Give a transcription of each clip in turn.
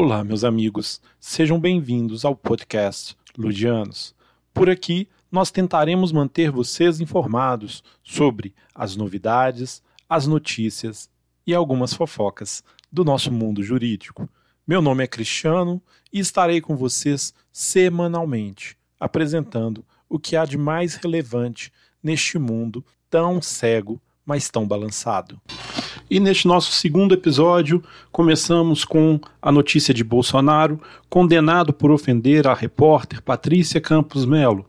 Olá, meus amigos. Sejam bem-vindos ao podcast Ludianos. Por aqui, nós tentaremos manter vocês informados sobre as novidades, as notícias e algumas fofocas do nosso mundo jurídico. Meu nome é Cristiano e estarei com vocês semanalmente, apresentando o que há de mais relevante neste mundo tão cego, mas tão balançado. E neste nosso segundo episódio, começamos com a notícia de Bolsonaro, condenado por ofender a repórter Patrícia Campos Melo.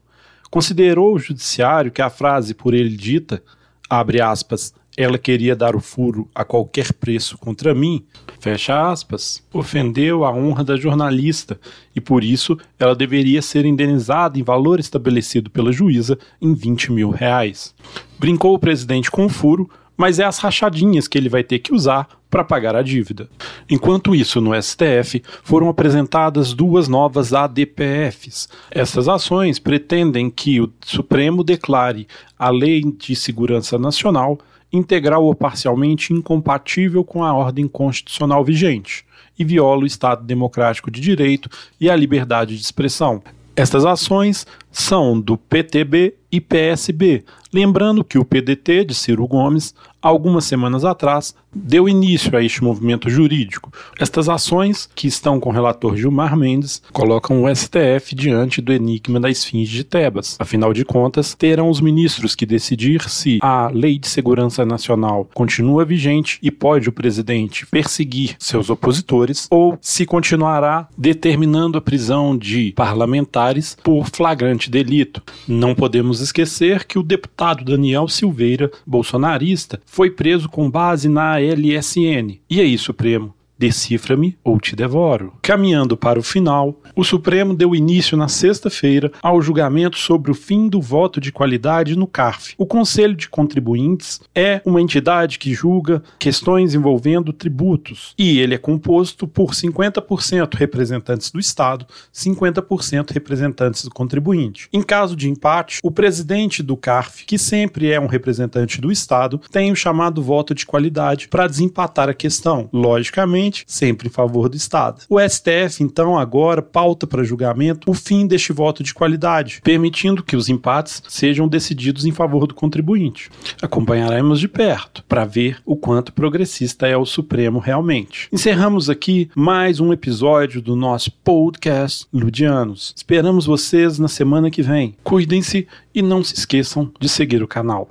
Considerou o judiciário que a frase por ele dita, abre aspas, ela queria dar o furo a qualquer preço contra mim, fecha aspas, ofendeu a honra da jornalista e por isso ela deveria ser indenizada em valor estabelecido pela juíza em 20 mil reais. Brincou o presidente com o furo, mas é as rachadinhas que ele vai ter que usar para pagar a dívida. Enquanto isso, no STF, foram apresentadas duas novas ADPFs. Essas ações pretendem que o Supremo declare a Lei de Segurança Nacional integral ou parcialmente incompatível com a ordem constitucional vigente e viola o Estado Democrático de Direito e a liberdade de expressão. Estas ações são do PTB e PSB, lembrando que o PDT de Ciro Gomes algumas semanas atrás, deu início a este movimento jurídico. Estas ações, que estão com o relator Gilmar Mendes, colocam o STF diante do enigma da esfinge de Tebas. Afinal de contas, terão os ministros que decidir se a Lei de Segurança Nacional continua vigente e pode o presidente perseguir seus opositores, ou se continuará determinando a prisão de parlamentares por flagrante delito. Não podemos esquecer que o deputado Daniel Silveira, bolsonarista, foi preso com base na LSN. E aí, Supremo? Decifra-me ou te devoro. Caminhando para o final, o Supremo deu início na sexta-feira ao julgamento sobre o fim do voto de qualidade no CARF. O Conselho de Contribuintes é uma entidade que julga questões envolvendo tributos e ele é composto por 50% representantes do Estado, 50% representantes do contribuinte. Em caso de empate, o presidente do CARF, que sempre é um representante do Estado, tem o chamado voto de qualidade para desempatar a questão. Logicamente, sempre em favor do Estado. O STF, então, agora pauta para julgamento o fim deste voto de qualidade, permitindo que os empates sejam decididos em favor do contribuinte. Acompanharemos de perto para ver o quanto progressista é o Supremo realmente. Encerramos aqui mais um episódio do nosso podcast Ludianos. Esperamos vocês na semana que vem. Cuidem-se e não se esqueçam de seguir o canal.